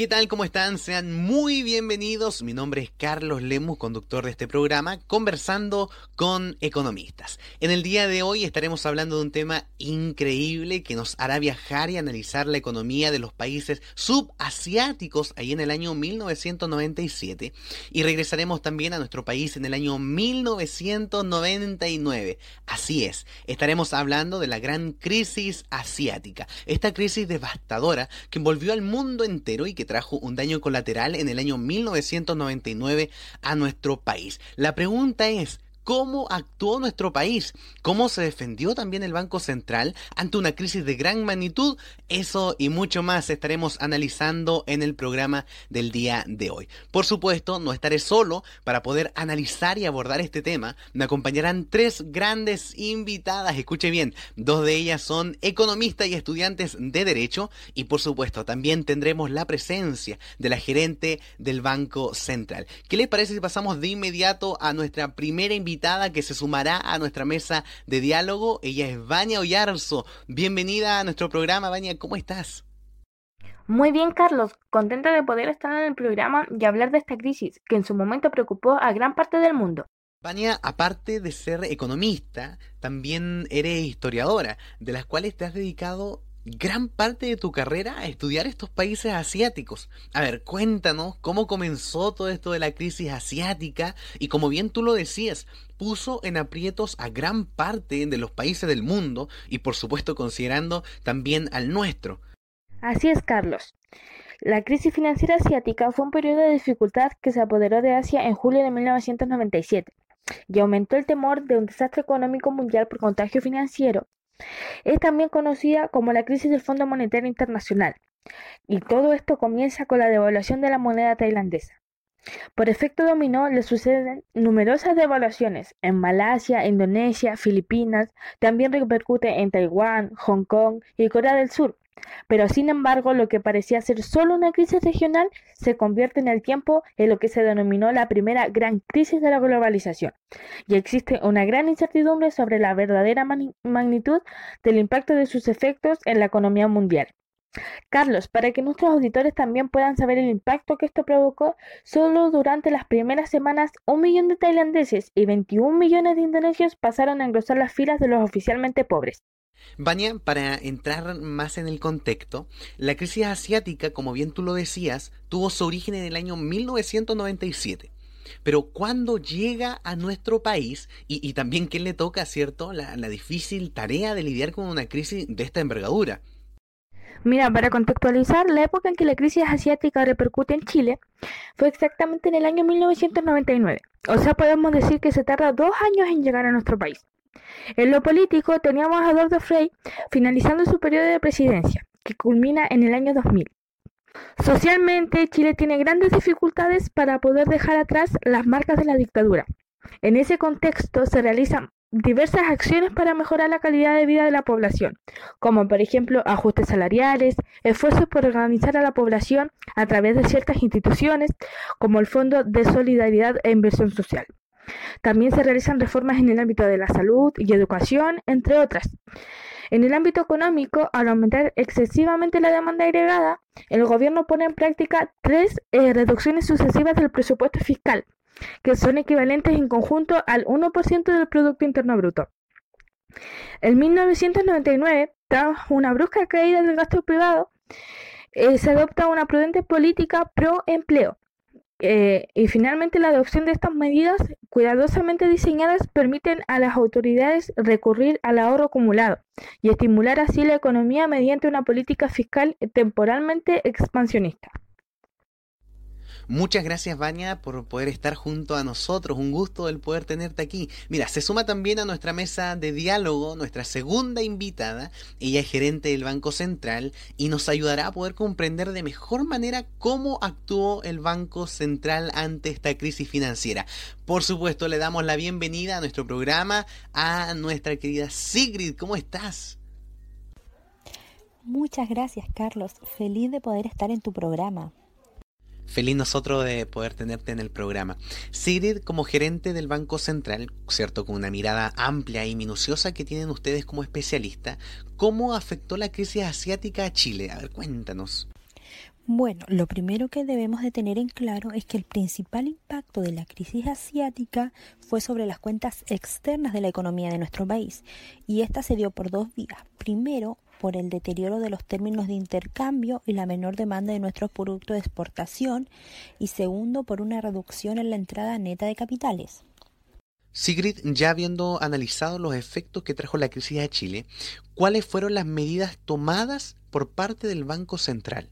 ¿Qué tal? ¿Cómo están? Sean muy bienvenidos. Mi nombre es Carlos Lemus, conductor de este programa, conversando con economistas. En el día de hoy estaremos hablando de un tema increíble que nos hará viajar y analizar la economía de los países subasiáticos ahí en el año 1997 y regresaremos también a nuestro país en el año 1999. Así es, estaremos hablando de la gran crisis asiática, esta crisis devastadora que envolvió al mundo entero y que trajo un daño colateral en el año 1999 a nuestro país. La pregunta es, cómo actuó nuestro país, cómo se defendió también el Banco Central ante una crisis de gran magnitud. Eso y mucho más estaremos analizando en el programa del día de hoy. Por supuesto, no estaré solo para poder analizar y abordar este tema. Me acompañarán tres grandes invitadas. Escuche bien, dos de ellas son economistas y estudiantes de Derecho y por supuesto también tendremos la presencia de la gerente del Banco Central. ¿Qué les parece si pasamos de inmediato a nuestra primera invitada? Que se sumará a nuestra mesa de diálogo. Ella es Vania Oyarzo. Bienvenida a nuestro programa, Vania. ¿Cómo estás? Muy bien, Carlos. Contenta de poder estar en el programa y hablar de esta crisis que en su momento preocupó a gran parte del mundo. Vania, aparte de ser economista, también eres historiadora, de las cuales te has dedicado gran parte de tu carrera a estudiar estos países asiáticos. A ver, cuéntanos cómo comenzó todo esto de la crisis asiática y como bien tú lo decías, puso en aprietos a gran parte de los países del mundo y por supuesto considerando también al nuestro. Así es, Carlos. La crisis financiera asiática fue un periodo de dificultad que se apoderó de Asia en julio de 1997 y aumentó el temor de un desastre económico mundial por contagio financiero es también conocida como la crisis del Fondo Monetario Internacional, y todo esto comienza con la devaluación de la moneda tailandesa. Por efecto dominó le suceden numerosas devaluaciones en Malasia, Indonesia, Filipinas, también repercute en Taiwán, Hong Kong y Corea del Sur, pero sin embargo, lo que parecía ser solo una crisis regional se convierte en el tiempo en lo que se denominó la primera gran crisis de la globalización. Y existe una gran incertidumbre sobre la verdadera magnitud del impacto de sus efectos en la economía mundial. Carlos, para que nuestros auditores también puedan saber el impacto que esto provocó, solo durante las primeras semanas un millón de tailandeses y 21 millones de indonesios pasaron a engrosar las filas de los oficialmente pobres. Vania, para entrar más en el contexto, la crisis asiática, como bien tú lo decías, tuvo su origen en el año 1997. Pero cuando llega a nuestro país, y, también quién le toca, ¿cierto?, la, la difícil tarea de lidiar con una crisis de esta envergadura. Mira, para contextualizar, la época en que la crisis asiática repercute en Chile fue exactamente en el año 1999. O sea, podemos decir que se tarda dos años en llegar a nuestro país. En lo político, teníamos a Eduardo Frei finalizando su periodo de presidencia, que culmina en el año 2000. Socialmente, Chile tiene grandes dificultades para poder dejar atrás las marcas de la dictadura. En ese contexto se realizan diversas acciones para mejorar la calidad de vida de la población, como por ejemplo ajustes salariales, esfuerzos por organizar a la población a través de ciertas instituciones, como el Fondo de Solidaridad e Inversión Social. También se realizan reformas en el ámbito de la salud y educación, entre otras. En el ámbito económico, al aumentar excesivamente la demanda agregada, el gobierno pone en práctica tres eh, reducciones sucesivas del presupuesto fiscal, que son equivalentes en conjunto al 1% del Producto Interno Bruto. En 1999, tras una brusca caída del gasto privado, eh, se adopta una prudente política pro empleo, eh, y finalmente la adopción de estas medidas cuidadosamente diseñadas permiten a las autoridades recurrir al ahorro acumulado y estimular así la economía mediante una política fiscal temporalmente expansionista. Muchas gracias, Vania, por poder estar junto a nosotros. Un gusto el poder tenerte aquí. Mira, se suma también a nuestra mesa de diálogo nuestra segunda invitada. Ella es gerente del Banco Central y nos ayudará a poder comprender de mejor manera cómo actuó el Banco Central ante esta crisis financiera. Por supuesto, le damos la bienvenida a nuestro programa a nuestra querida Sigrid. ¿Cómo estás? Muchas gracias, Carlos. Feliz de poder estar en tu programa. Feliz nosotros de poder tenerte en el programa. Sigrid, como gerente del Banco Central, ¿cierto? Con una mirada amplia y minuciosa que tienen ustedes como especialista, ¿cómo afectó la crisis asiática a Chile? A ver, cuéntanos. Bueno, lo primero que debemos de tener en claro es que el principal impacto de la crisis asiática fue sobre las cuentas externas de la economía de nuestro país y esta se dio por dos vías. Primero, por el deterioro de los términos de intercambio y la menor demanda de nuestros productos de exportación y segundo, por una reducción en la entrada neta de capitales. Sigrid, ya habiendo analizado los efectos que trajo la crisis a Chile, ¿cuáles fueron las medidas tomadas por parte del Banco Central?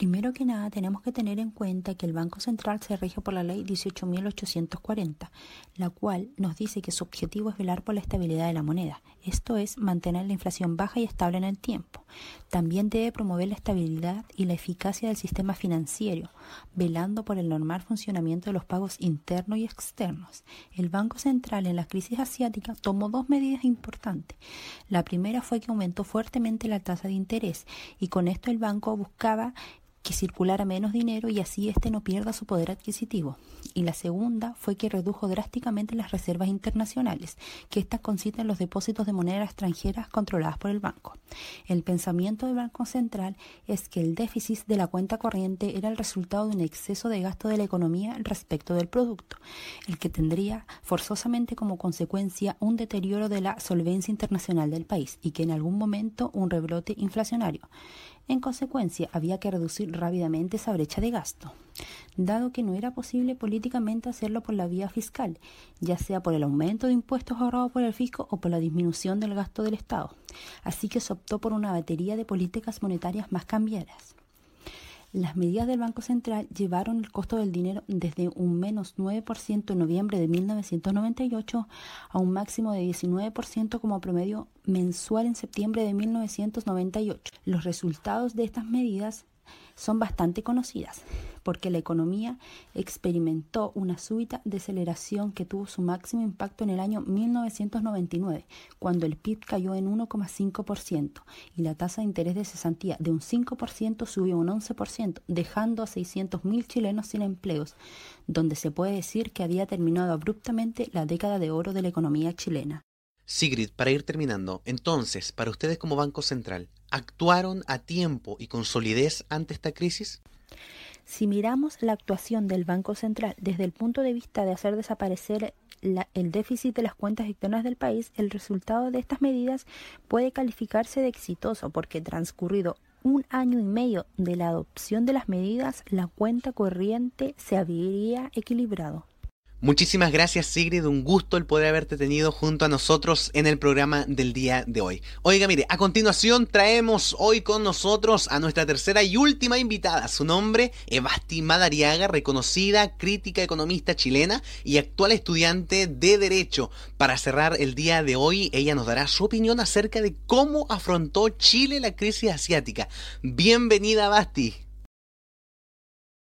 Primero que nada, tenemos que tener en cuenta que el Banco Central se rige por la ley 18.840, la cual nos dice que su objetivo es velar por la estabilidad de la moneda, esto es, mantener la inflación baja y estable en el tiempo. También debe promover la estabilidad y la eficacia del sistema financiero, velando por el normal funcionamiento de los pagos internos y externos. El Banco Central en la crisis asiática tomó dos medidas importantes. La primera fue que aumentó fuertemente la tasa de interés y con esto el banco buscaba que circulara menos dinero y así éste no pierda su poder adquisitivo. Y la segunda fue que redujo drásticamente las reservas internacionales, que éstas consisten en los depósitos de moneda extranjeras controladas por el banco. El pensamiento del Banco Central es que el déficit de la cuenta corriente era el resultado de un exceso de gasto de la economía respecto del producto, el que tendría forzosamente como consecuencia un deterioro de la solvencia internacional del país y que en algún momento un rebrote inflacionario. En consecuencia, había que reducir rápidamente esa brecha de gasto, dado que no era posible políticamente hacerlo por la vía fiscal, ya sea por el aumento de impuestos ahorrados por el fisco o por la disminución del gasto del Estado. Así que se optó por una batería de políticas monetarias más cambiadas. Las medidas del Banco Central llevaron el costo del dinero desde un menos 9% en noviembre de 1998 a un máximo de 19% como promedio mensual en septiembre de 1998. Los resultados de estas medidas son bastante conocidas porque la economía experimentó una súbita deceleración que tuvo su máximo impacto en el año 1999, cuando el PIB cayó en 1,5% y la tasa de interés de cesantía de un 5% subió un 11%, dejando a 600.000 chilenos sin empleos, donde se puede decir que había terminado abruptamente la década de oro de la economía chilena. Sigrid, para ir terminando, entonces, para ustedes como Banco Central, ¿actuaron a tiempo y con solidez ante esta crisis? Si miramos la actuación del Banco Central desde el punto de vista de hacer desaparecer el déficit de las cuentas externas del país, el resultado de estas medidas puede calificarse de exitoso porque transcurrido un año y medio de la adopción de las medidas, la cuenta corriente se habría equilibrado. Muchísimas gracias Sigrid, un gusto el poder haberte tenido junto a nosotros en el programa del día de hoy. Oiga, mire, a continuación traemos hoy con nosotros a nuestra tercera y última invitada. Su nombre, Evasti Madariaga, reconocida crítica economista chilena y actual estudiante de Derecho. Para cerrar el día de hoy, ella nos dará su opinión acerca de cómo afrontó Chile la crisis asiática. Bienvenida, Basti.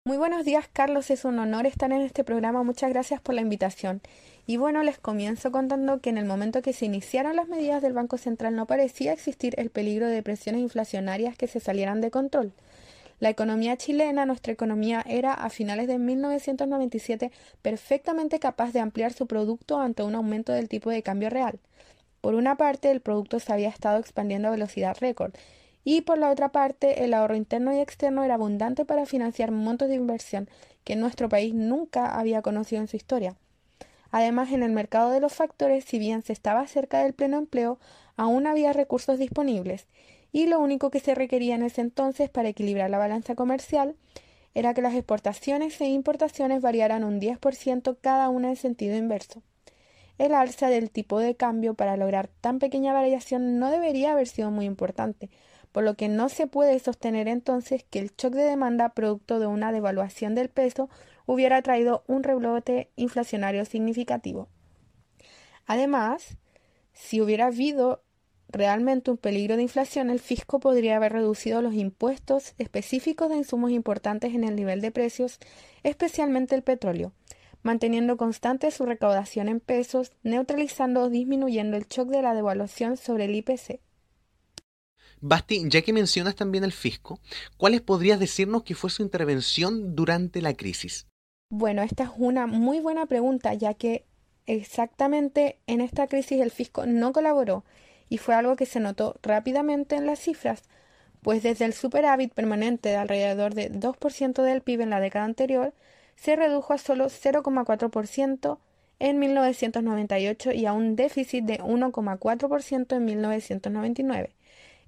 Muy buenos días, Carlos. Es un honor estar en este programa. Muchas gracias por la invitación. Y bueno, les comienzo contando que en el momento que se iniciaron las medidas del Banco Central no parecía existir el peligro de presiones inflacionarias que se salieran de control. La economía chilena, nuestra economía, era a finales de 1997 perfectamente capaz de ampliar su producto ante un aumento del tipo de cambio real. Por una parte, el producto se había estado expandiendo a velocidad récord y por la otra parte el ahorro interno y externo era abundante para financiar montos de inversión que nuestro país nunca había conocido en su historia. Además, en el mercado de los factores, si bien se estaba cerca del pleno empleo, aún había recursos disponibles, y lo único que se requería en ese entonces para equilibrar la balanza comercial era que las exportaciones e importaciones variaran un 10% cada una en sentido inverso. El alza del tipo de cambio para lograr tan pequeña variación no debería haber sido muy importante, por lo que no se puede sostener entonces que el shock de demanda producto de una devaluación del peso hubiera traído un rebrote inflacionario significativo. Además, si hubiera habido realmente un peligro de inflación, el fisco podría haber reducido los impuestos específicos de insumos importantes en el nivel de precios, especialmente el petróleo, manteniendo constante su recaudación en pesos, neutralizando o disminuyendo el shock de la devaluación sobre el IPC. Basti, ya que mencionas también el fisco, ¿cuáles podrías decirnos que fue su intervención durante la crisis? Bueno, esta es una muy buena pregunta, ya que exactamente en esta crisis el fisco no colaboró y fue algo que se notó rápidamente en las cifras, pues desde el superávit permanente de alrededor de 2% del PIB en la década anterior, se redujo a solo 0,4% en 1998 y a un déficit de 1,4% en 1999.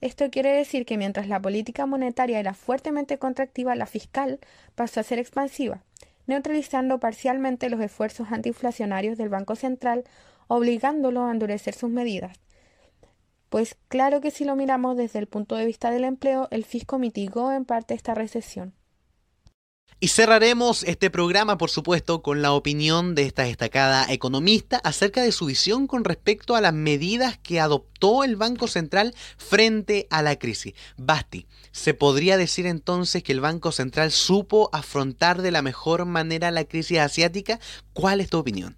Esto quiere decir que mientras la política monetaria era fuertemente contractiva, la fiscal pasó a ser expansiva, neutralizando parcialmente los esfuerzos antiinflacionarios del Banco Central, obligándolo a endurecer sus medidas. Pues claro que si lo miramos desde el punto de vista del empleo, el fisco mitigó en parte esta recesión. Y cerraremos este programa, por supuesto, con la opinión de esta destacada economista acerca de su visión con respecto a las medidas que adoptó el Banco Central frente a la crisis. Basti, ¿se podría decir entonces que el Banco Central supo afrontar de la mejor manera la crisis asiática? ¿Cuál es tu opinión?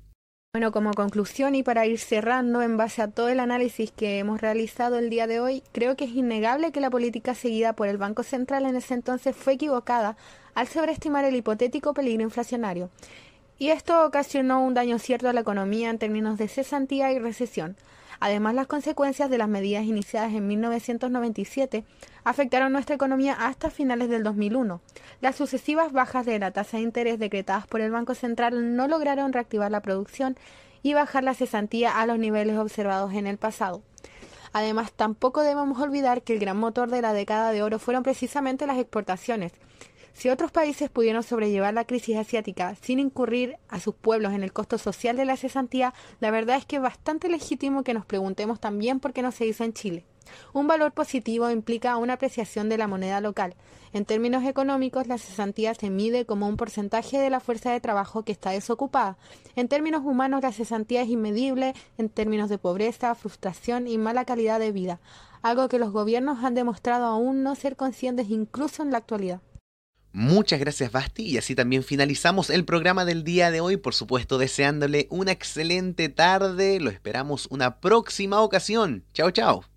Bueno, como conclusión y para ir cerrando en base a todo el análisis que hemos realizado el día de hoy, creo que es innegable que la política seguida por el Banco Central en ese entonces fue equivocada al sobreestimar el hipotético peligro inflacionario. Y esto ocasionó un daño cierto a la economía en términos de cesantía y recesión. Además, las consecuencias de las medidas iniciadas en 1997 afectaron nuestra economía hasta finales del 2001. Las sucesivas bajas de la tasa de interés decretadas por el Banco Central no lograron reactivar la producción y bajar la cesantía a los niveles observados en el pasado. Además, tampoco debemos olvidar que el gran motor de la década de oro fueron precisamente las exportaciones, si otros países pudieron sobrellevar la crisis asiática sin incurrir a sus pueblos en el costo social de la cesantía, la verdad es que es bastante legítimo que nos preguntemos también por qué no se hizo en Chile. Un valor positivo implica una apreciación de la moneda local. En términos económicos, la cesantía se mide como un porcentaje de la fuerza de trabajo que está desocupada. En términos humanos, la cesantía es inmedible en términos de pobreza, frustración y mala calidad de vida, algo que los gobiernos han demostrado aún no ser conscientes incluso en la actualidad. Muchas gracias Basti y así también finalizamos el programa del día de hoy, por supuesto deseándole una excelente tarde, lo esperamos una próxima ocasión. Chao, chao.